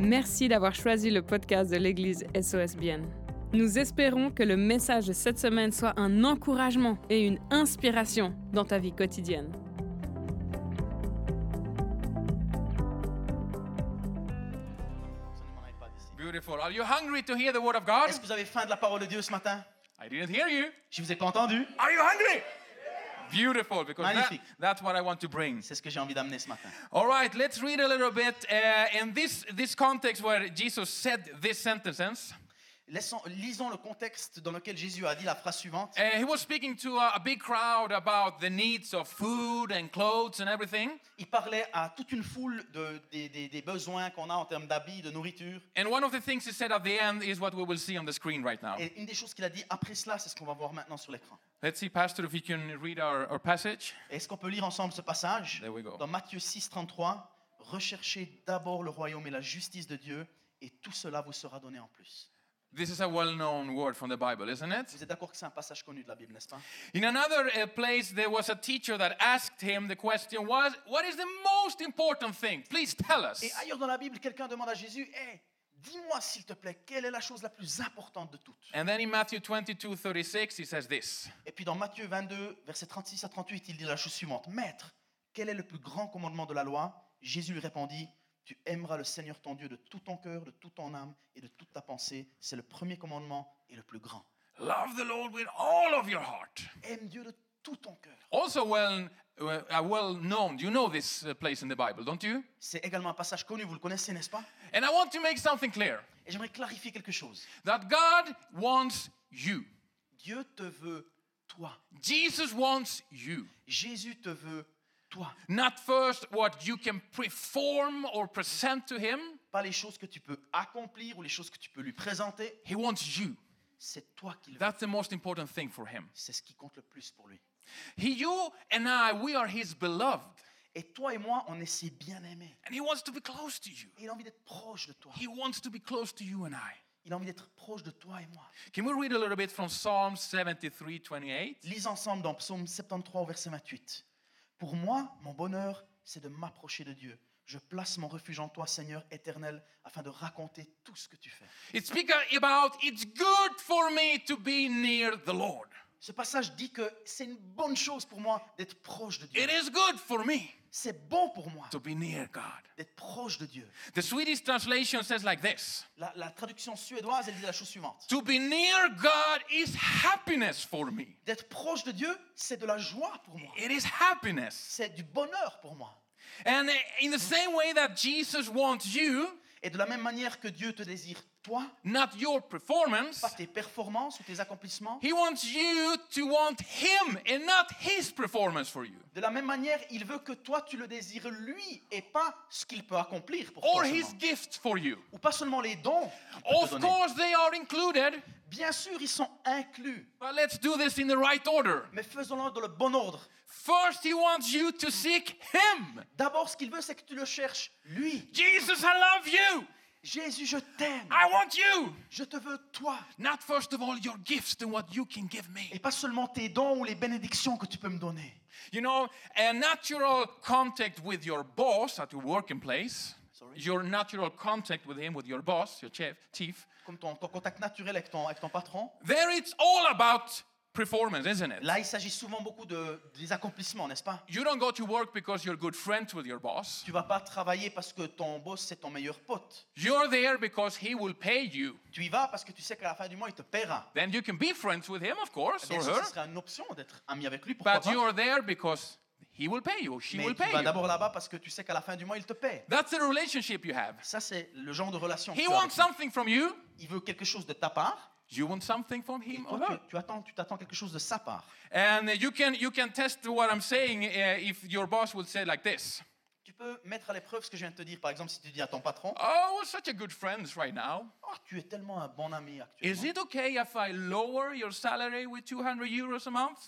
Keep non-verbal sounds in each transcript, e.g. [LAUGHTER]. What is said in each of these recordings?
Merci d'avoir choisi le podcast de l'Église SOSBN. Nous espérons que le message de cette semaine soit un encouragement et une inspiration dans ta vie quotidienne. Beautiful. Are you hungry to hear the word of God? Est-ce que vous avez faim de la parole de Dieu ce matin? I didn't hear you. Je vous ai pas entendu. Are you hungry? Beautiful, because that- Magnifique. that's what I want to bring. C'est ce que j'ai envie d'amener ce matin. All right, let's read a little bit uh, in this this context where Jesus said this sentences. Laissons- lisons le contexte dans lequel Jésus a dit la phrase suivante. Uh, he was speaking to a, a big crowd about the needs of food and clothes and everything. Il parlait à toute une foule de- des, des- des besoins qu'on a en termes d'habits, de nourriture. And one of the things he said at the end is what we will see on the screen right now. Et une des choses qu'il a dit après cela, c'est ce qu'on va voir maintenant sur l'écran. Let's see, Pastor, if you can read our, our passage. Est-ce qu'on peut lire ensemble ce passage? There we go. Dans Matthieu 6, 33, recherchez d'abord le royaume et la justice de Dieu, et tout cela vous sera donné en plus. This is a well-known word from the Bible, isn't it? Vous êtes d'accord que c'est un passage connu de la Bible, n'est-ce pas? In another uh, place, there was a teacher that asked him the question, what, what is the most important thing? Please tell us. Et ailleurs dans la Bible, quelqu'un demande à Jésus, Hé, dis-moi s'il te plaît, quelle est la chose la plus importante de toutes And then in Matthew 22, 36, he says this. Et puis dans Matthieu 22, versets 36 à 38, il dit la chose suivante. Maître, quel est le plus grand commandement de la loi Jésus lui répondit, tu aimeras le Seigneur ton Dieu de tout ton cœur, de toute ton âme et de toute ta pensée. C'est le premier commandement et le plus grand. Love the Lord with all of your heart. Aime Dieu de tout ton cœur. Also well, uh, well known. You know this uh, place in the Bible, don't you? C'est également un passage connu, vous le connaissez, n'est-ce pas? And I want to make something clear. Et j'aimerais clarifier quelque chose. That God wants you. Dieu te veut toi. Jesus wants you. Jésus te veut toi. Not first what you can perform or present to him. Pas les choses que tu peux accomplir ou les choses que tu peux lui présenter. He wants you. C'est toi qu'il veut. That's the most important thing for him. C'est ce qui compte le plus pour lui. He, you and I, we are his beloved. Et toi et moi, on est ses bien-aimés. And he wants to be close to you. Et il a envie d'être proche de toi. He wants to be close to you and I. Il a envie d'être proche de toi et moi. Can we read a little bit from Psalm 73, 28? Lise ensemble dans Psaume 73 au verset 28. Pour moi, mon bonheur, c'est de m'approcher de Dieu. Je place mon refuge en toi, Seigneur éternel, afin de raconter tout ce que tu fais. About it's good for me to be near the Lord. Ce passage dit que c'est une bonne chose pour moi d'être proche de Dieu. It is good for me C'est bon pour moi to be near God. d'être proche de Dieu. The Swedish translation says like this La, la traduction suédoise, elle dit la chose suivante. To be near God is happiness for me. D'être proche de Dieu, c'est de la joie pour moi. It is happiness. C'est du bonheur pour moi. And in the same way that Jesus wants you, Et de la même manière que Dieu te désire, toi, not your performance, pas tes performances ou tes accomplissements, He wants you to want Him and not His performance for you. de la même manière, il veut que toi, tu le désires lui et pas ce qu'il peut accomplir pour Or toi His seulement. gifts for you. Ou pas seulement les dons Of course, they are included, Bien sûr, ils sont inclus, but let's do this in the right order. mais faisons-le dans le bon ordre. First, He wants you to seek Him. D'abord, ce qu'il veut, c'est que tu le cherches lui. Jesus, I love you. Jésus, je t'aime. I want you. Je te veux toi. Not first of all your gifts and what you can give me. Et pas seulement tes dons ou les bénédictions que tu peux me donner. You know, a natural contact with your boss at your working place, Sorry? your natural contact with him, with your boss, your chief, chief Comme ton, ton contact naturel avec ton, avec ton patron. there it's all about performance, isn't it? Là, il s'agit souvent beaucoup de, des accomplissements, n'est-ce pas? You don't go to work because you're good friends with your boss. Tu vas pas travailler parce que ton boss, c'est ton meilleur pote. You're there because he will pay you. Tu y vas parce que tu sais qu'à la fin du mois, il te paiera. Then you can be friends with him, of course, Bien or sûr, her. ce serait une option d'être ami avec lui, pourquoi But pas? you're there because he will pay you, she Mais will tu pay vas you. d'abord là-bas parce que tu sais qu'à la fin du mois, il te paie. That's the relationship you have. Ça, c'est le genre de relation. que He tu as avec wants lui. something from you. Il veut quelque chose de ta part. You want something from him toi, or tu, her. tu attends, tu t'attends quelque chose de sa part. And you can you can test what I'm saying uh, if your boss would say like this. Tu peux mettre à l'épreuve ce que je viens de te dire. Par exemple, si tu dis à ton patron, Oh, we're such a good friends right now. oh, tu es tellement un bon ami Is actuellement. it okay if I lower your salary with 200 euros a month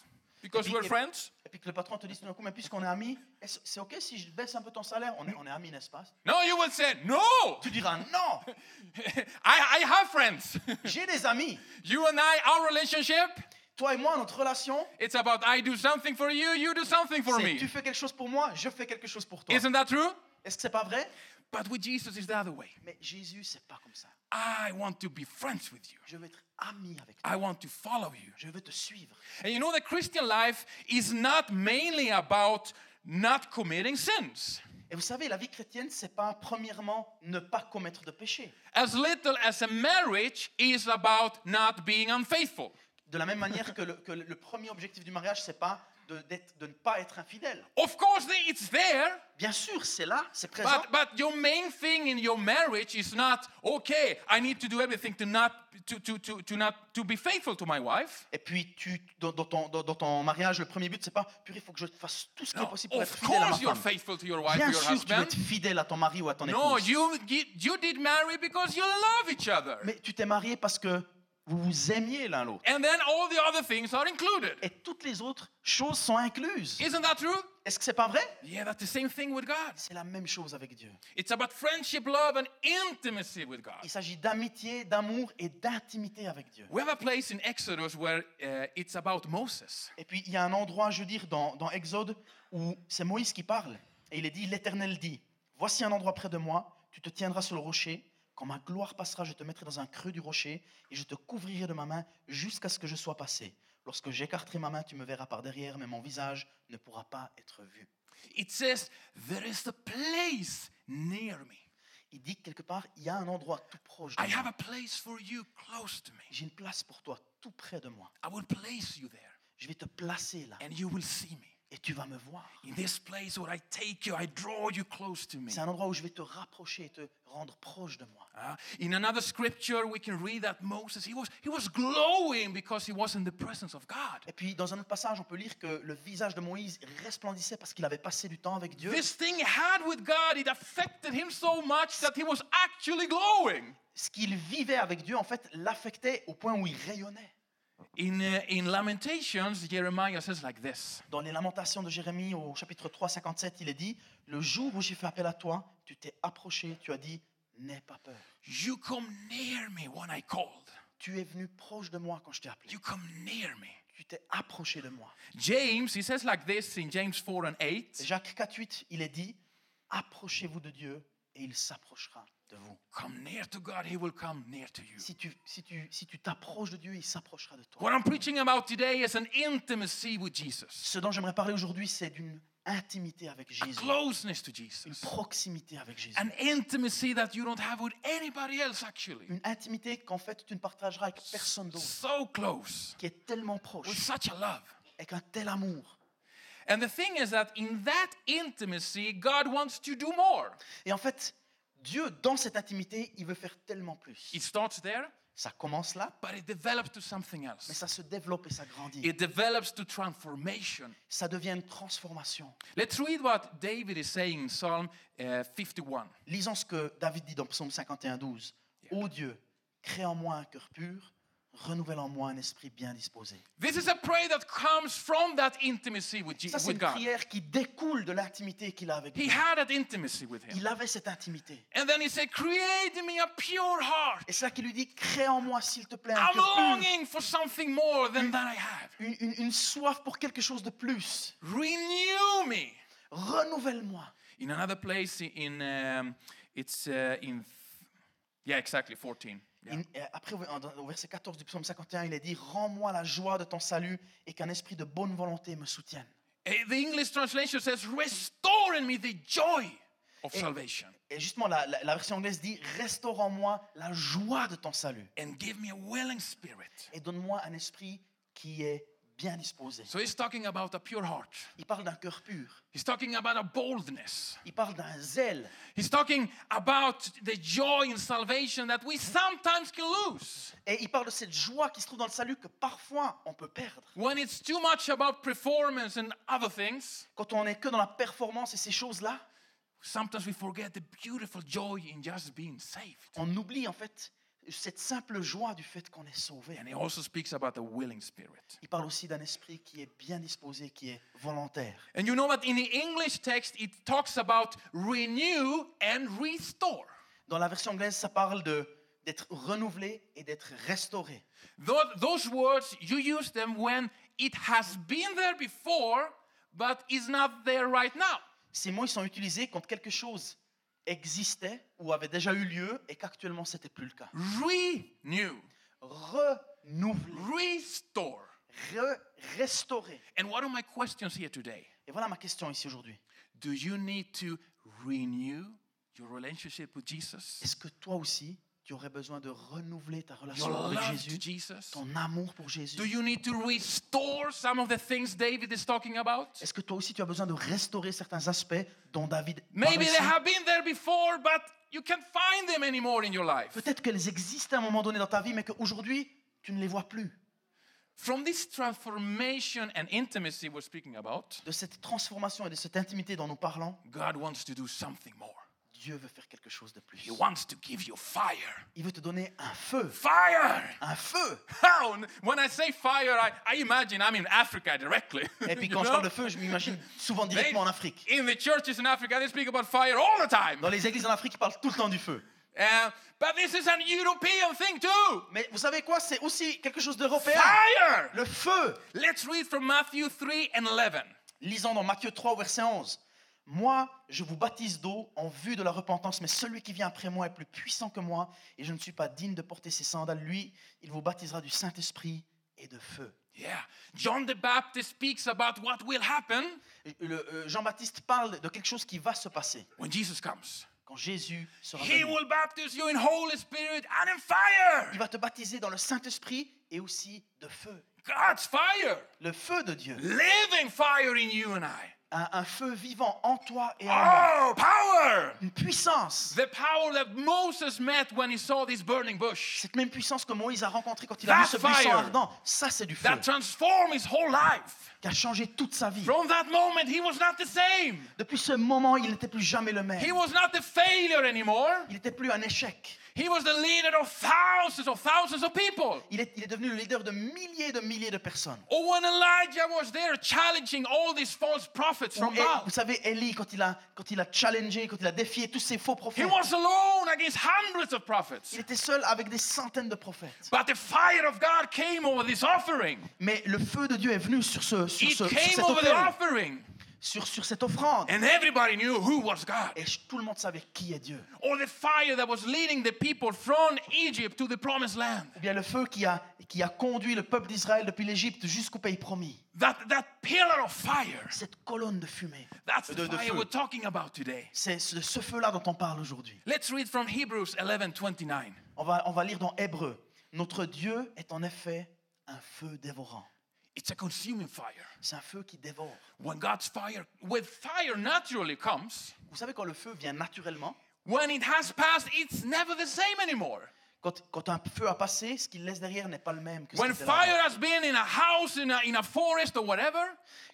because puis- we're et- friends? Et puis que le patron te dise tout d'un coup, mais puisqu'on est amis, c'est OK si je baisse un peu ton salaire? On est, on est amis, n'est-ce pas? No, you will say no. Tu diras non, [LAUGHS] I, I have friends. [LAUGHS] j'ai des amis. you and I, our relationship, Toi et moi, notre relation, it's about I do something for you, you do something for me. tu fais quelque chose pour moi, je fais quelque chose pour toi. Isn't that true? Est-ce que c'est pas vrai But with Jesus, it's the other way. Mais Jésus, c'est pas comme ça. I want to be friends with you. Je veux être ami avec toi. I want to follow you. Je veux te suivre. And you know, the Christian life is not mainly about not committing sins. Et vous savez, la vie chrétienne, c'est pas premièrement ne pas commettre de péché. As little as a marriage is about not being unfaithful. De la même manière que le, que le premier objectif du mariage, c'est pas de, de ne pas être infidèle. Of course, it's there, Bien sûr, c'est là, c'est présent. but, but your main thing in your marriage is not, okay, I need to do everything to not, to, to, to, to not, to be faithful to my wife. Et puis, tu, dans, dans ton, dans, dans ton mariage, le premier but, c'est pas, purée, il faut que je fasse tout ce qui est No, possible pour être fidèle à ma course you're femme. faithful to your wife, Bien or your sûr, tu veux husband. être fidèle à ton mari ou à ton No, épouse. you, you did marry because you love each other. Mais tu t'es marié parce que vous vous aimiez l'un l'autre. And then all the other things are included. Et toutes les autres choses sont incluses. Isn't that true? Est-ce que c'est pas vrai? Yeah, that's the same thing with God. C'est la même chose avec Dieu. It's about friendship, love, and intimacy with God. Il s'agit d'amitié, d'amour et d'intimité avec Dieu. We have a place in Exodus where uh, it's about Moses. Et puis il y a un endroit, je veux dire, dans, dans Exode où c'est Moïse qui parle. Et il est dit, l'Éternel dit, voici un endroit près de moi, tu te tiendras sur le rocher. Quand ma gloire passera, je te mettrai dans un creux du rocher et je te couvrirai de ma main jusqu'à ce que je sois passé. Lorsque j'écarterai ma main, tu me verras par derrière, mais mon visage ne pourra pas être vu. It says, There is a place near me. Il dit que quelque part, il y a un endroit tout proche I de have moi. a place for you close to me. J'ai une place pour toi, tout près de moi. I will place you there, Je vais te placer là and you will see me. Et tu vas me voir. In this place where I take you, I draw you close to me. C'est un endroit où je vais te rapprocher et te rendre proche de moi. Uh, in another scripture, we can read that Moses he was he was glowing because he was in the presence of God. Et puis dans un autre passage, on peut lire que le visage de Moïse resplendissait parce qu'il avait passé du temps avec Dieu. This thing he had with God, it affected him so much that he was actually glowing. Ce qu'il vivait avec Dieu, en fait, l'affectait au point où il rayonnait. In uh, in Lamentations, Jeremiah says like this. Dans les lamentations de Jérémie au chapitre 3, 57, il est dit, Le jour où j'ai fait appel à toi, tu t'es approché, tu as dit, N'aie pas peur. You come near me when I called. Tu es venu proche de moi quand je t'ai appelé. You come near me. Tu t'es approché de moi. James, he says like this in James 4 and 8. Jacques 4, 8, il est dit, Approchez-vous de Dieu et il s'approchera de vous. Come near to God, he will come near to you. Si tu si tu, si tu t'approches de Dieu, il s'approchera de toi. What I'm preaching about today is an intimacy with Jesus, Ce dont j'aimerais parler aujourd'hui, c'est d'une intimité avec a Jésus, closeness to une Jesus, proximité avec Jésus, an intimacy that you don't have with anybody else actually. une intimité qu'en fait tu ne partageras avec personne d'autre, So close, qui est tellement with proche, such a love. avec un tel amour. And the thing is that in that intimacy, God wants to do more. Et en fait, Dieu, dans cette intimité, il veut faire tellement plus. It starts there, Ça commence là, but it develops to something mais else. ça se développe et ça grandit. It develops to transformation. Ça devient une transformation. Let's read what David is saying in Psalm uh, 51. Lisons ce que David dit dans Psaume 51, 12. Ô Dieu, crée en moi un cœur pur, renouvelle en moi un esprit bien disposé. This is a prayer that comes from that intimacy with, Ça, c'est with une God. prière qui découle de l'intimité qu'il a avec He Dieu. had that intimacy with him. Il avait cette intimité. And then he said, Create in me a pure heart. Et c'est là qu'il lui dit, crée en moi, s'il te plaît, un I'm cœur pur. longing for something more than that I have. Une, une- une soif pour quelque chose de plus. Renew me. Renouvelle-moi. In another place, in um, it's uh, in, yeah, exactly 14. Il- après, au verset 14 du psaume 51, il est dit Rends-moi la joie de ton salut et qu'un esprit de bonne volonté me soutienne. Eh, The English translation says, Restore in me the joy of Et- salvation Et justement, la, la- la version anglaise dit Restaure en moi la joie de ton salut and give me a willing spirit. et donne-moi un esprit qui est bien disposé. So he's talking about a pure heart. Il parle d'un cœur pur, He's talking about a boldness. il parle d'un zèle, He's talking about the joy in salvation that we sometimes can lose. et il parle de cette joie qui se trouve dans le salut que parfois on peut perdre. When it's too much about performance and other things, Quand on n'est que dans la performance et ces choses-là, sometimes we forget the beautiful joy in just being saved. on oublie en fait cette simple joie du fait qu'on est sauvé. And he also speaks about a willing spirit. Il parle aussi d'un esprit qui est bien disposé, qui est volontaire. And you know what? In the English text, it talks about renew and restore. Dans la version anglaise, ça parle de d'être renouvelé et d'être restauré. Those, those words, you use them when it has been there before, but is not there right now. Ces mots ils sont utilisés quand quelque chose existait ou avait déjà eu lieu et qu'actuellement c'était plus le cas. Renew, Renouveler, restore. re- restaurer. And what are my questions here today? Et voilà ma question ici aujourd'hui. Do you need to renew your relationship with Jesus? Est-ce que toi aussi, tu aurais besoin de renouveler ta Your relation avec love Jésus, to Jesus? ton amour pour Jésus Do you need to restore some of the things David is talking about? Est-ce que toi aussi tu as besoin de restaurer certains aspects dont David Maybe parle they have been there before, but you can't find them anymore in your life. Peut-être qu'elles existaient à un moment donné dans ta vie, mais qu'aujourd'hui, tu ne les vois plus. From this transformation and intimacy we're speaking about, De cette transformation et de cette intimité dont nous parlons, God wants to do something more. Dieu veut faire quelque chose de plus. He wants to give you fire. Il veut te donner un feu. Fire! Un feu How? When I say fire, I, I imagine I'm in Africa directly. Et puis [LAUGHS] quand je parle de feu, je m'imagine souvent directement en Afrique. In the churches in Africa, they speak about fire all the time. Dans les églises en Afrique, ils parlent tout le temps du feu. Uh, but this is an European thing too. Mais vous savez quoi? C'est aussi quelque chose d'européen. Fire! Le feu Let's read from Matthew 3 and 11. Lisons dans Matthieu 3, verset 11. Moi, je vous baptise d'eau en vue de la repentance, mais celui qui vient après moi est plus puissant que moi, et je ne suis pas digne de porter ses sandales. Lui, il vous baptisera du Saint-Esprit et de feu. Yeah. John the Baptist speaks about what will happen Le- euh, Jean-Baptiste parle de quelque chose qui va se passer when Jesus comes. quand Jésus sera He venu. will baptize you in Holy Spirit and in fire. Il va te baptiser dans le Saint-Esprit et aussi de feu. God's fire. Le feu de Dieu. Living fire in you and I. Un, un feu vivant en toi et en moi. Oh, power! Une puissance. The power that Moses met when he saw this burning bush. Cette même puissance que Moïse a rencontrée quand il a vu That ce buisson ardent. Ça, c'est du feu That transformed his whole life. qui a changé toute sa vie. From that moment, he was not the same. Depuis ce moment, il n'était plus jamais le même. He was not the failure anymore. Il n'était plus un échec. He was the leader of thousands of thousands of people. Il est, il est devenu le leader de milliers de milliers de personnes. Or when Elijah was there challenging all these false prophets from Baal. vous savez, Élie, quand il, a, quand il a challengé, quand il a défié tous ces faux prophètes. He was alone against hundreds of prophets. il était seul avec des centaines de prophètes. But the fire of God came over this offering. Mais le feu de Dieu est venu sur, ce, sur, It ce, sur came cet over offering. Sur, sur cette offrande. And everybody knew who was God. Et tout le monde savait qui est Dieu. Or the fire that was leading the people from Egypt to the promised land. Ou bien le feu qui a, qui a conduit le peuple d'Israël depuis l'Égypte jusqu'au pays promis. That, that pillar of fire. Cette colonne de fumée. That's De- the de fire feu. we're talking about today. C'est ce, ce feu-là dont on parle aujourd'hui. Let's read from Hebrews 11 29. On va, on va lire dans Hébreu. Notre Dieu est en effet un feu dévorant. It's a consuming fire. C'est un feu qui dévore. When God's fire, when fire naturally comes, Vous savez, quand le feu vient naturellement, when it has passed, it's never the same anymore. quand, quand un feu a passé, ce qu'il laisse derrière n'est pas le même que ce When était fire has been in a house, in a, in a forest, or whatever,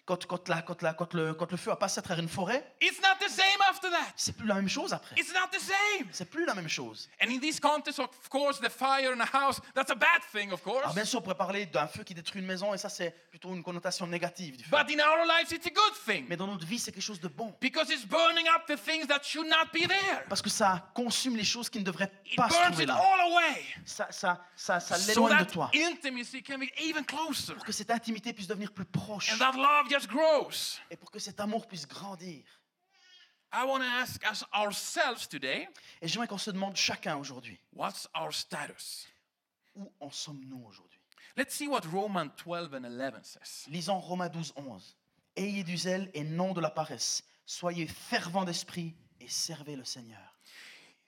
Quand, quand, la- quand, la- quand le, quand le feu a passé à travers une forêt, it's not the same after that. c'est plus la même chose après. It's not the same. C'est plus la même chose. And in this context, of course, the fire in a house, that's a bad thing, of course. Alors bien sûr, on pourrait parler d'un feu qui détruit une maison, et ça c'est plutôt une connotation négative du feu. But in our lives, it's a good thing Mais dans notre vie, c'est quelque chose de bon. because it's burning up the things that should not be there. Parce que ça consume les choses qui ne devraient It pas se burns trouver it là. all away Ça, ça, ça, ça so l'éloigne de that toi. intimacy can be even closer Pour que cette intimité puisse devenir plus proche. and that love just grows. Et pour que cet amour puisse grandir. I want to ask us ourselves today Et j'aimerais qu'on se demande chacun aujourd'hui, what's our status? où en sommes-nous aujourd'hui? Let's see what Romans 12 and 11 says. Lisons Romains 12, 11. Ayez du zèle et non de la paresse. Soyez fervents d'esprit et servez le Seigneur.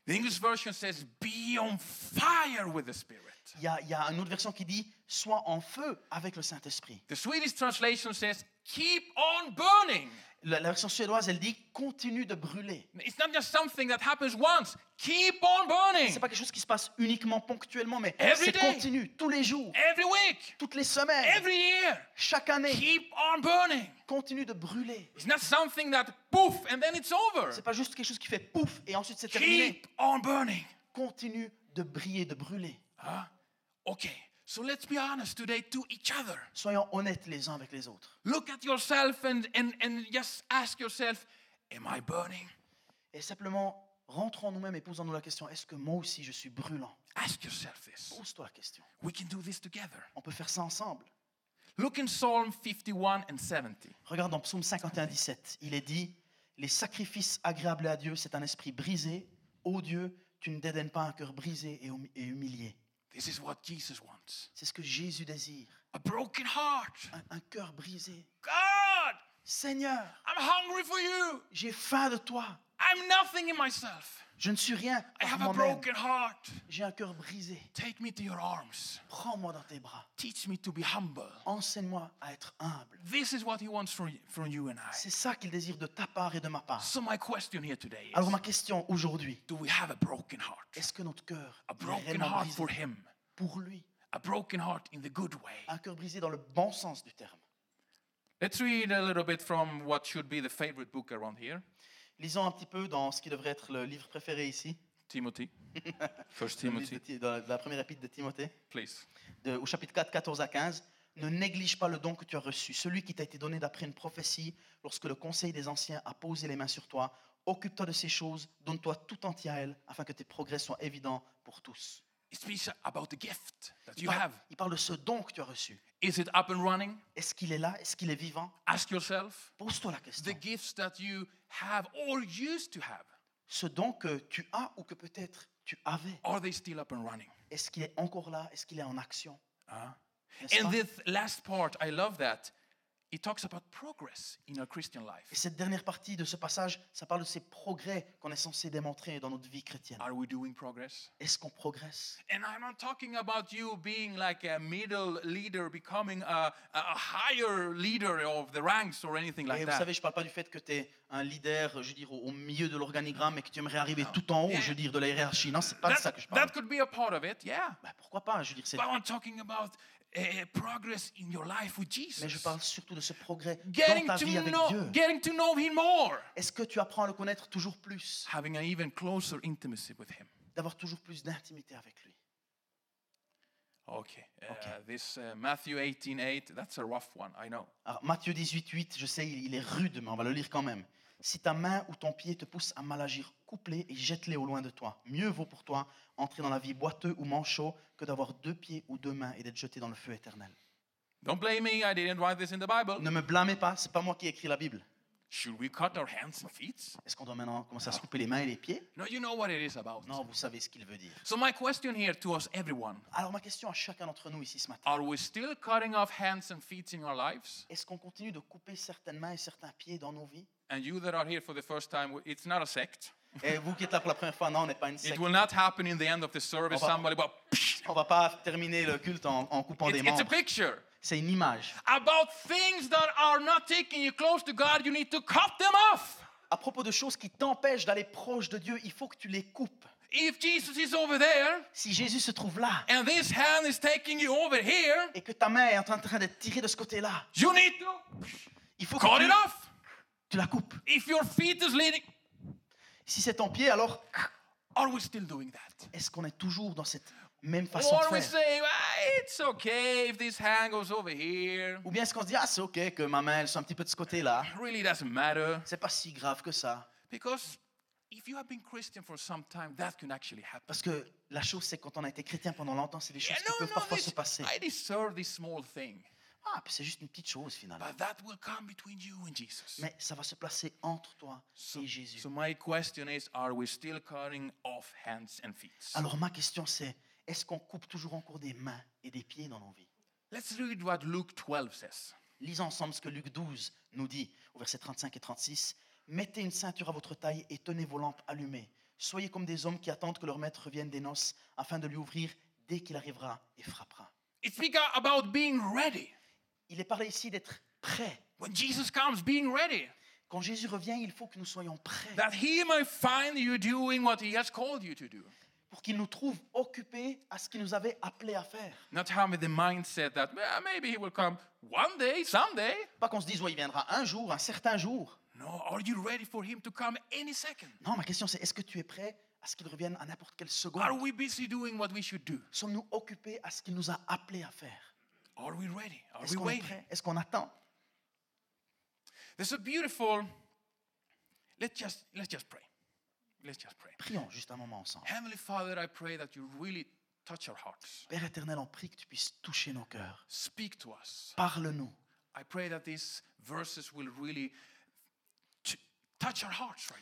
The English version says, Be on fire with the Spirit. Il y, a, il y a une autre version qui dit Sois en feu avec le Saint-Esprit. The Swedish translation says, Keep on burning. La, la version suédoise, elle dit Continue de brûler. It's not just something that happens once. Keep on burning. C'est pas quelque chose qui se passe uniquement ponctuellement, mais c'est continu, tous les jours, Every week, toutes les semaines, every year. chaque année. Keep on burning. Continue de brûler. It's not something that poof and then it's over. C'est pas juste quelque chose qui fait pouf et ensuite c'est terminé. Keep on burning. Continue de briller, de brûler. Huh? Okay, so let's be honest today to each other. Soyons honnêtes les uns avec les autres. Look at yourself and, and, and just ask yourself, Am I burning? Et simplement, rentrons en nous-mêmes et posons-nous la question est-ce que moi aussi je suis brûlant? Ask yourself this. Pose-toi la question. We can do this together. On peut faire ça ensemble. Look in Psalm 51 and 70. Regarde dans Psaume 51, 17. Il est dit Les sacrifices agréables à Dieu, c'est un esprit brisé. Ô Dieu, tu ne dédaignes pas un cœur brisé et et humilié. This is what Jesus wants. C'est ce que Jésus désire. A broken heart. Un, un cœur brisé. God, Seigneur, I'm hungry for you. j'ai faim de toi. I'm nothing in myself. Je ne suis rien I have a broken heart. J'ai un cœur brisé. Take me to your arms. Prends-moi dans tes bras. Teach me to be humble. Enseigne-moi à être humble. This is what he wants from, from you and I. C'est ça qu'il désire de ta part et de ma part. So my question here today is, Alors ma question aujourd'hui, do we have a broken heart? est-ce que notre cœur A est broken heart brisé for him. pour lui? A broken heart in the good way. Un cœur brisé dans le bon sens du terme. Let's read a little bit from what should be the favorite book around here, Lisons un petit peu dans ce qui devrait être le livre préféré ici, Timothy. [LAUGHS] First de Timothy, Ti- dans la première épître de Timothée, please. de- au chapitre 4, 14 à 15. Ne néglige pas le don que tu as reçu, celui qui t'a été donné d'après une prophétie, lorsque le conseil des anciens a posé les mains sur toi. Occupe-toi de ces choses, donne-toi tout entier à elles, afin que tes progrès soient évidents pour tous. It speaks about the gift that Il you parle, have. il parle de ce don que tu as reçu. Is it up and running? Est-ce qu'il est là? Est-ce qu'il est vivant? Ask yourself. Pose-toi la question. The gifts that you have or used to have, Ce don que tu as ou que peut-être tu avais, are they still up and running? est-ce qu'il est encore là? Est-ce qu'il est en action? N'est-ce and this last part, I love that. It talks about progress in our Christian Et life. cette dernière partie de ce passage, ça parle de ces progrès qu'on est censé démontrer dans notre vie chrétienne. Are we doing progress? Est-ce qu'on progresse? And I'm not talking about you being like a middle leader, becoming a, a higher leader of the ranks or anything Et like vous that. savez, je ne parle pas du fait que tu es un leader, je veux dire, au milieu de l'organigramme et que tu aimerais arriver tout en haut, je veux dire, de la hiérarchie. Non, c'est pas de ça That, que je parle. that could be a part of it, yeah. Ben, pourquoi pas Je veux dire, c'est... But I'm talking about progress in your life with Mais je Jesus. parle surtout de ce progrès dans Getting ta to, vie avec know, Dieu. getting to know Him more. Est-ce que tu apprends à le connaître toujours plus? Having an even closer intimacy with Him. D'avoir toujours plus d'intimité avec lui Okay. Uh, Okay. This uh, Matthew 18:8. That's a rough one. I know. Alors, Matthieu 18, 8, je sais, il est rude, mais on va le lire quand même. Si ta main ou ton pied te pousse à mal agir, coupe-les et jette-les au loin de toi. Mieux vaut pour toi entrer dans la vie boiteux ou manchot que d'avoir deux pieds ou deux mains et d'être jeté dans le feu éternel. Don't blame me. I didn't write this in the Bible. Ne me blâmez pas, c'est pas moi qui ai écrit la Bible. Should we cut our hands and feet? Est-ce qu'on doit maintenant commencer à se couper les mains et les pieds? No, you know what it is about. Non, vous savez ce qu'il veut dire. So my question here to us, everyone: Alors ma question à chacun d'entre nous ici ce matin, Are we still cutting off hands and feet in our lives? est-ce qu'on continue de couper certaines mains et certains pieds dans nos vies? And you that are here for the first time, it's not a sect. Et vous qui êtes là pour la première fois, non, on n'est pas une It secte. will not happen in the end of the service. On va- Somebody, but On va pas terminer le culte en, en coupant it's, des it's a membres. picture C'est une image. about things that are not taking you close to God. You need to cut them off. À propos de choses qui t'empêchent d'aller proche de Dieu, il faut que tu les coupes. If Jesus is over there Si Jésus se trouve là and this hand is taking you over here, et que ta main est en train d'être tirée de ce côté-là, you need to il faut que cut tu, it off. tu la coupes. If your feet is leading, Si c'est ton pied, alors are we still doing that? est-ce qu'on est toujours dans cette même façon Or de we faire? say, "Ah, it's okay if this hand goes over here. Ou bien est-ce qu'on se dit, ah c'est ok que ma main elle soit un petit peu de ce côté-là, Really doesn't matter. c'est pas si grave que ça. Because if you have been Christian for some time, that can actually happen. Parce que la chose c'est quand on a été chrétien pendant longtemps, c'est des choses Yeah, qui peuvent parfois this- se passer. I deserve this small thing. Ah, puis c'est juste une petite chose finalement. But that will come between you and Jesus. Mais ça va se placer entre toi So, et Jésus. so my question is, are we still cutting off hands and feet? Alors ma question c'est, est-ce qu'on coupe toujours encore des mains et des pieds dans nos vies? Let's read what Luke 12 says. Lisons ensemble ce que Luc 12 nous dit au verset 35 et 36. Mettez une ceinture à votre taille et tenez vos lampes allumées. Soyez comme des hommes qui attendent que leur maître revienne des noces afin de lui ouvrir dès qu'il arrivera et frappera. It speaks about being ready. Il est parlé ici d'être prêt. When Jesus comes, being ready. Quand Jésus revient, il faut que nous soyons prêts That he may find you doing what he has called you to do. pour qu'il nous trouve occupés à ce qu'il nous avait appelé à faire. Not having the mindset that "Well, maybe he will come one day, someday. Pas qu'on se dise, ouais, il viendra un jour, un certain jour. No, are you ready for him to come any second? Non, ma question c'est, est-ce que tu es prêt à ce qu'il revienne à n'importe quelle Are seconde? we busy doing what we should do? Sommes-nous occupés à ce qu'il nous a appelés à faire? Are we ready? Are Est-ce we qu'on est waiting? prêt? Est-ce qu'on attend? There's a beautiful. Let's just let's just pray. Let's just pray. Prions juste un moment ensemble. Heavenly Father, I pray that you really touch our hearts. Père éternel, on prie que tu puisses toucher nos cœurs. Speak to us. Parle-nous. I pray that these verses will really ch- touch our hearts right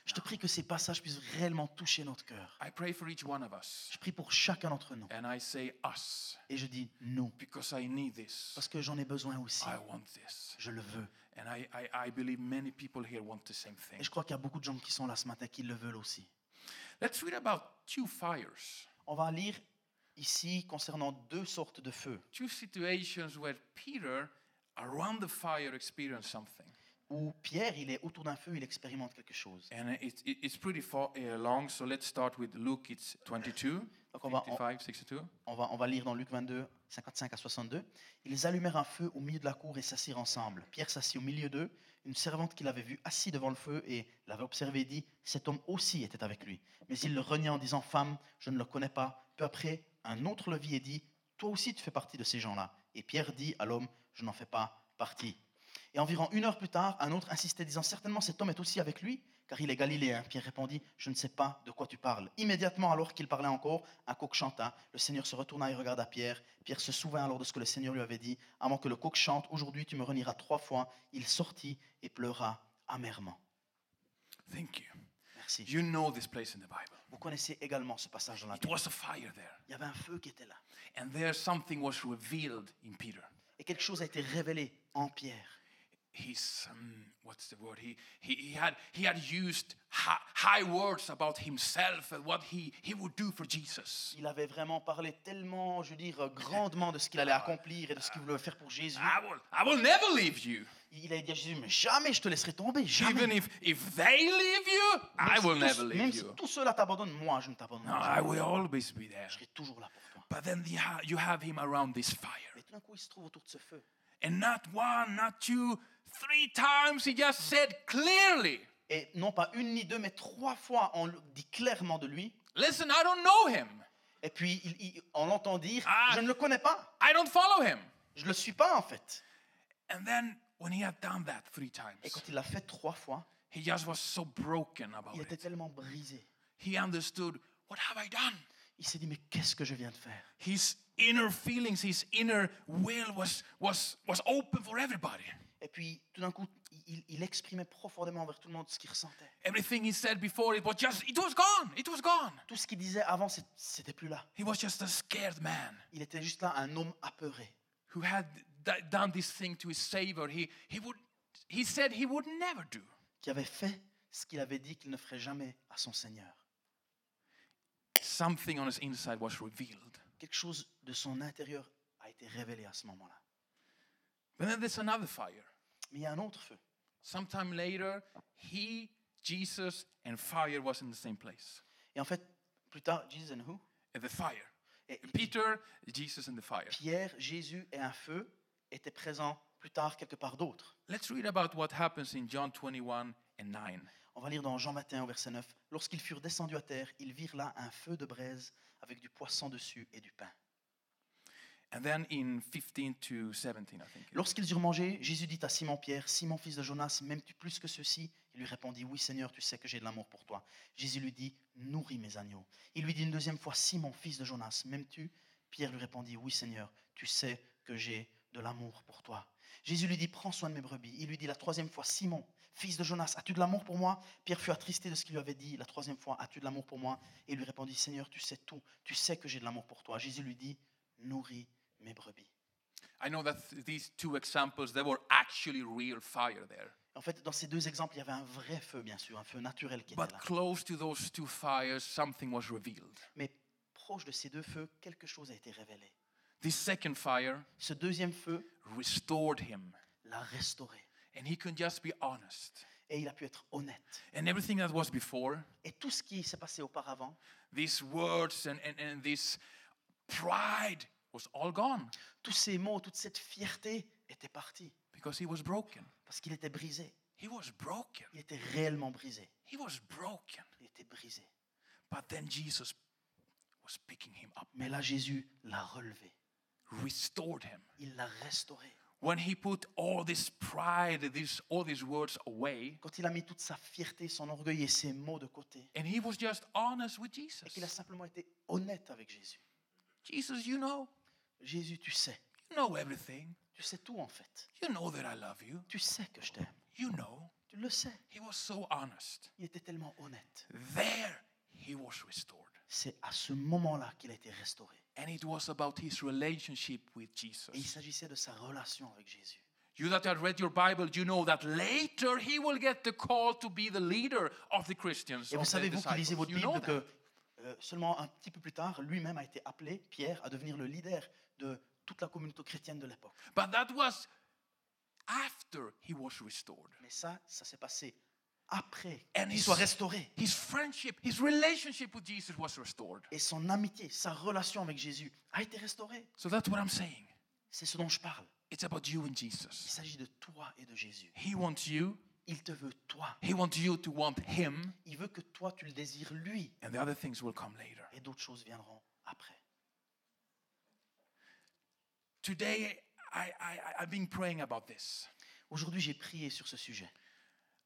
Je te prie que ces passages puissent réellement toucher notre cœur. I pray for each one of us. Je prie pour chacun d'entre nous. And I say us Et je dis nous, because I need this. parce que j'en ai besoin aussi. I want this. Je le veux. And I, I, I believe many people here want the same thing. Et je crois qu'il y a beaucoup de gens qui sont là ce matin qui le veulent aussi. Let's read about two fires, On va lire ici concernant deux sortes de feux, two situations where Peter, around the fire, experienced something. Où Pierre, il est autour d'un feu, il expérimente quelque chose. And it, it, it's pretty far, uh, long, so let's start with Luke, it's 22, Donc on va, on, 55, 62. on va, on va lire dans Luc 22, 55 à 62. Ils allumèrent un feu au milieu de la cour et s'assirent ensemble. Pierre s'assit au milieu d'eux. Une servante qui l'avait vu assis devant le feu et l'avait observé dit Cet homme aussi était avec lui. Mais il le renia en disant Femme, je ne le connais pas. Peu après, un autre le vit et dit Toi aussi tu fais partie de ces gens-là. Et Pierre dit à l'homme Je n'en fais pas partie. Et environ une heure plus tard, un autre insistait, disant Certainement cet homme est aussi avec lui, car il est galiléen. Pierre répondit Je ne sais pas de quoi tu parles. Immédiatement, alors qu'il parlait encore, un coq chanta. Le Seigneur se retourna et regarda Pierre. Pierre se souvint alors de ce que le Seigneur lui avait dit Avant que le coq chante, aujourd'hui tu me renieras trois fois. Il sortit et pleura amèrement. Thank you. Merci. You know this place in the Bible. Vous connaissez également ce passage dans la It Bible. was a fire there. Il y avait un feu qui était là. And there something was revealed in Peter. Et quelque chose a été révélé en Pierre. He's, um, what's the word? He, he, he, had, he had used high, high words about himself and what he, he would do for Jesus. Il avait vraiment parlé tellement, je veux dire, grandement de ce qu'il allait accomplir et de ce qu'il voulait faire pour Jésus. I will, I will never leave you. Il a dit à Jésus, mais jamais je te laisserai tomber, jamais. Even if, if they leave you, Même I si tous- Même si ceux-là t'abandonnent, moi je ne t'abandonne No, jamais. I will always be there. Je serai toujours là pour toi. But then the, you have him around this fire. Mais tout d'un coup, il se trouve autour de ce feu. And not one, not two, three times he just said clearly, Et non pas une ni deux, mais trois fois, on dit clairement de lui. Listen, I don't know him. Et puis, il- il- on l'entend dire, Ah. je ne le connais pas. I don't follow him. Je ne le suis pas, en fait. And then when he had done that three Et times, quand il l'a fait trois fois, he just was so broken about il était it. tellement brisé. He understood, what have I done? Il s'est dit, mais qu'est-ce que je viens de faire? His inner feelings, his inner will was, was, was open for everybody. Et puis, tout d'un coup, il, il exprimait profondément envers tout le monde ce qu'il ressentait. Everything he said before, it was just, it was gone. It was gone. Tout ce qu'il disait avant, c'était plus là. He was just a scared man Il était juste là, un homme apeuré. who had done this thing to his savior. He, he, would, he said he would never do. qui avait fait ce qu'il avait dit qu'il ne ferait jamais à son Seigneur. Something on his inside was revealed. Quelque chose de son intérieur a été révélé à ce moment-là. But then there's another fire. Mais il y a un autre feu. Sometime later, he, Jesus, and fire was in the same place. Et en fait, plus tard, Jesus and who? The fire. Et Peter, Jesus, and the fire. Pierre, Jésus et un feu étaient présents plus tard quelque part d'autre. Let's read about what happens in John 21 and 9. On va lire dans Jean 21 au verset 9. Lorsqu'ils furent descendus à terre, ils virent là un feu de braise avec du poisson dessus et du pain. And then in 15 to 17, I think. Lorsqu'ils eurent mangé, Jésus dit à Simon-Pierre, Simon fils de Jonas, m'aimes-tu plus que ceux-ci Il lui répondit, Oui Seigneur, tu sais que j'ai de l'amour pour toi. Jésus lui dit, Nourris mes agneaux. Il lui dit une deuxième fois, Simon fils de Jonas, m'aimes-tu? Pierre lui répondit, Oui Seigneur, tu sais que j'ai de l'amour pour toi. Jésus lui dit, Prends soin de mes brebis. Il lui dit la troisième fois, Simon fils de Jonas, as-tu de l'amour pour moi? Pierre fut attristé de ce qu'il lui avait dit. La troisième fois, as-tu de l'amour pour moi? Et il lui répondit, Seigneur, tu sais tout, tu sais que j'ai de l'amour pour toi. Jésus lui dit, Nourris mes brebis. I know that th- these two examples, there were actually real fire there. En fait, dans ces deux exemples, il y avait un vrai feu, bien sûr, un feu naturel qui était But là. close to those two fires, something was revealed. Mais proche de ces deux feux, quelque chose a été révélé. This second fire Ce deuxième feu restored him, l'a restauré. And he could just be honest. Et il a pu être honnête. And everything that was before, Et tout ce qui s'est passé auparavant, these words and, and, and this pride was all gone tous ces mots, toute cette fierté était partie. because he was broken. Parce qu'il était brisé. He was broken. Il était réellement brisé. He was broken. Il était brisé. But then Jesus was picking him up, Mais là, Jésus l'a relevé. restored him. Il l'a restauré. When he put all this pride, this, all these words away, Quand il a mis toute sa fierté, son orgueil et ses mots de côté, and he was just honest with et Jesus. qu'il a simplement été honnête avec Jésus. Jesus, you know, Jésus, tu sais. you know everything. Tu sais tout en fait. You know that I love you. Tu sais que je t'aime. You know. Tu le sais. He was so honest. Il était tellement honnête. There, he was restored. C'est à ce moment-là qu'il a été restauré. And it was about his relationship with Et il Jesus. s'agissait de sa relation avec Jésus. You that have read your Bible, you know that later he will get the call to be the leader of the Christians. Et vous savez, vous qui lisez votre You know Bible, que euh, seulement un petit peu plus tard, lui-même a été appelé, Pierre, à devenir le leader de toute la communauté chrétienne de l'époque. But that was after he was restored. Mais ça, ça s'est passé après And qu'il his- soit restauré. His friendship, his relationship with Jesus was restored. Et son amitié, sa relation avec Jésus a été restaurée. So that's what I'm saying. C'est ce dont je parle. It's about you and Il Jesus. s'agit de toi et de Jésus. He wants you. Il te veut toi. He wants you to want him, Il veut que toi, tu le désires lui. and the other things will come later. Et d'autres choses viendront après. Today, I, I, I've been praying about this. Aujourd'hui, j'ai prié sur ce sujet.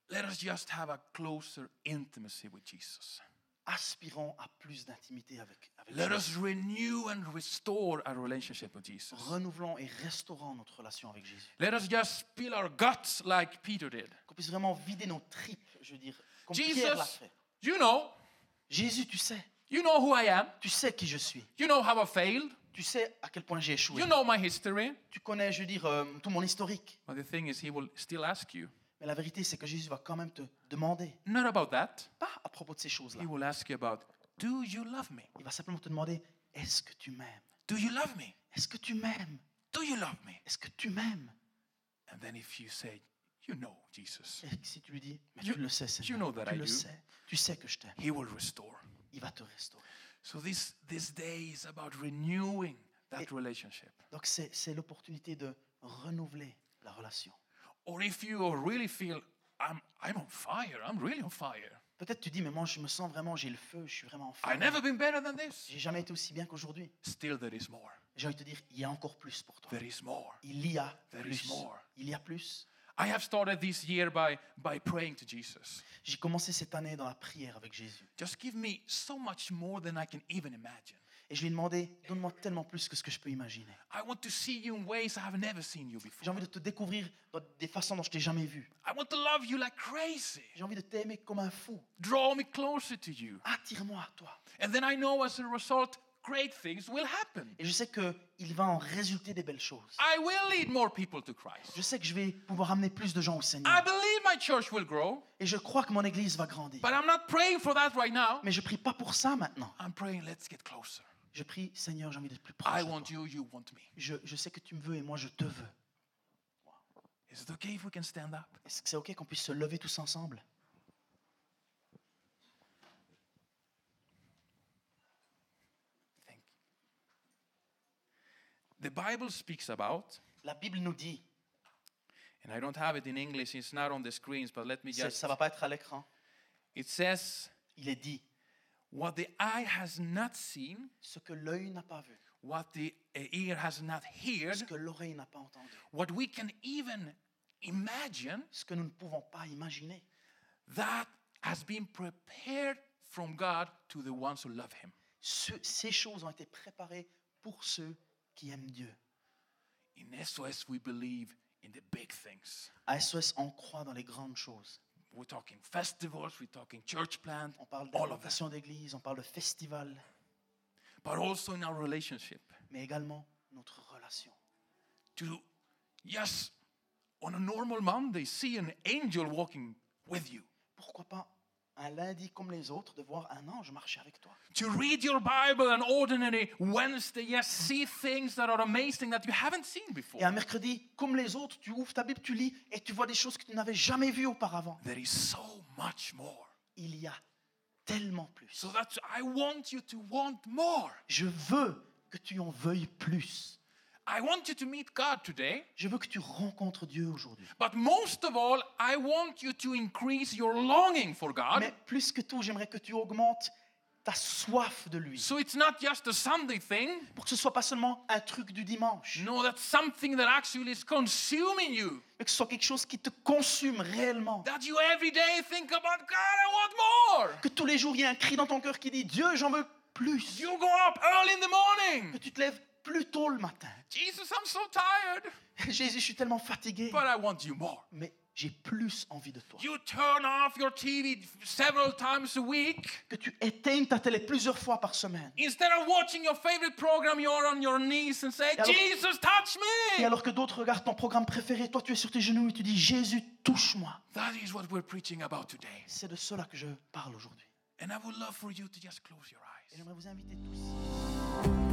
Let us just have a closer intimacy with Jesus. Aspirons à plus d'intimité avec, avec Let Jésus. us renew and restore our relationship with Jesus. Renouvelons et restaurons notre relation avec Jésus. Let us just spill our guts like Peter did. Qu'on puisse vraiment vider nos tripes, je veux dire, comme Pierre l'a fait. you know, Jésus, tu sais, you know who I am. tu sais qui je suis. You know how I failed. Tu sais à quel point j'ai échoué. You know my history. Tu connais, je veux dire, euh, tout mon historique. But the thing is, he will still ask you, Mais la vérité, c'est que Jésus va quand même te demander, not about that. pas à propos de ces choses-là. He will ask you about, do you love me? Il va simplement te demander, est-ce que tu m'aimes? Do you love me? Est-ce que tu m'aimes? Do you love me? Est-ce que tu m'aimes? And then if you say, you know, Jesus, Et si tu lui dis, mais You- tu le sais, Seigneur, know that tu I le do. sais, tu sais que je t'aime, he will restore. il va te restaurer. So this, this day is about renewing that Et- relationship. Donc c'est l'opportunité de renouveler la relation. Or if you really feel, I'm, I'm on fire, I'm really on fire. Peut-être tu dis, mais moi je me sens vraiment, j'ai le feu, je suis vraiment en I've feu. never been better than this. J'ai jamais été aussi bien qu'aujourd'hui. Still, there is more. J'ai envie de te dire, il y a encore plus pour toi. There is more. Il y a There is plus. more. Il y a plus. I have started this year by, by praying to Jesus. J'ai commencé cette année dans la prière avec Jésus. Just give me so much more than I can even imagine. Et je lui ai demandé, donne-moi tellement plus que ce que je peux imaginer. I want to see you in ways I have never seen you J'ai before. envie de te découvrir dans des façons dont je t'ai jamais vu. I want to love you like crazy. J'ai envie de t'aimer comme un fou. Draw me closer to you. Attire-moi à toi. And then I know as a result, great things will happen. Et je sais qu'il va en résulter des belles choses. I will lead more people to Christ. Je sais que je vais pouvoir amener plus de gens au I Seigneur. believe my church will grow, Et je crois que mon église va grandir. but I'm not praying for that right now. Mais je prie pas pour ça maintenant. I'm praying, let's get closer. Je prie, Seigneur, j'ai envie d'être plus proche. I de want toi. you, you want me. Je, je sais que tu me veux et moi je te veux. Is it okay if we can stand up? Est-ce que c'est OK qu'on puisse se lever tous ensemble? Thank you. The Bible speaks about, La Bible nous dit, and I don't have it in English, it's not on the screens, but let me just. ça va pas être à l'écran, It says, il est dit, What the eye has not seen, ce que l'œil n'a pas vu, what the ear has not heard, ce que l'oreille n'a pas entendu, what we can even imagine, ce que nous ne pouvons pas imaginer, that has been prepared from God to the ones who love Him. Ce- ces choses ont été préparées pour ceux qui aiment Dieu. In SOS, we believe in the big things. À SOS, on croit dans les grandes choses. We're talking festivals, we're talking church plant, On parle d'implantation d'église, on parle de festival, but also in our relationship. mais également notre relation. To, yes, on a normal Monday, see an angel walking with you. Pourquoi pas un lundi comme les autres de voir un ange marcher avec toi To read your Bible an ordinary Wednesday, yes, see things that are amazing that you haven't seen before. Et un mercredi comme les autres, tu ouvres ta Bible, tu lis et tu vois des choses que tu n'avais jamais vues auparavant. There is so much more. Il y a tellement plus. So that's I want you to want more. Je veux que tu en veuilles plus. I want you to meet God today, Je veux que tu rencontres Dieu aujourd'hui. but most of all, I want you to increase your longing for God. Mais plus que tout, j'aimerais que tu augmentes ta soif de lui. So it's not just a Sunday thing. Pour que ce soit pas seulement un truc du dimanche, No, that's something that actually is consuming you. mais que ce soit quelque chose qui te consume réellement. That you every day think about God, I want more. Que tous les jours, il y a un cri dans ton cœur qui dit Dieu, j'en veux plus. You go up early in the morning. Que tu te lèves plus tôt le matin. Jesus, I'm so tired, Jésus, je suis tellement fatigué. but I want you more. Mais j'ai plus envie de toi. You turn off your TV several times a week. Que tu éteignes ta télé plusieurs fois par semaine. Instead of watching your favorite program, you're on your knees and say, alors- Jesus, touch Et me. alors que d'autres regardent ton programme préféré, toi tu es sur tes genoux et tu dis Jésus, touche-moi. That is what we're preaching about today. C'est de cela que je parle aujourd'hui. And I would love for you to just close your Et eyes. j'aimerais vous inviter tous.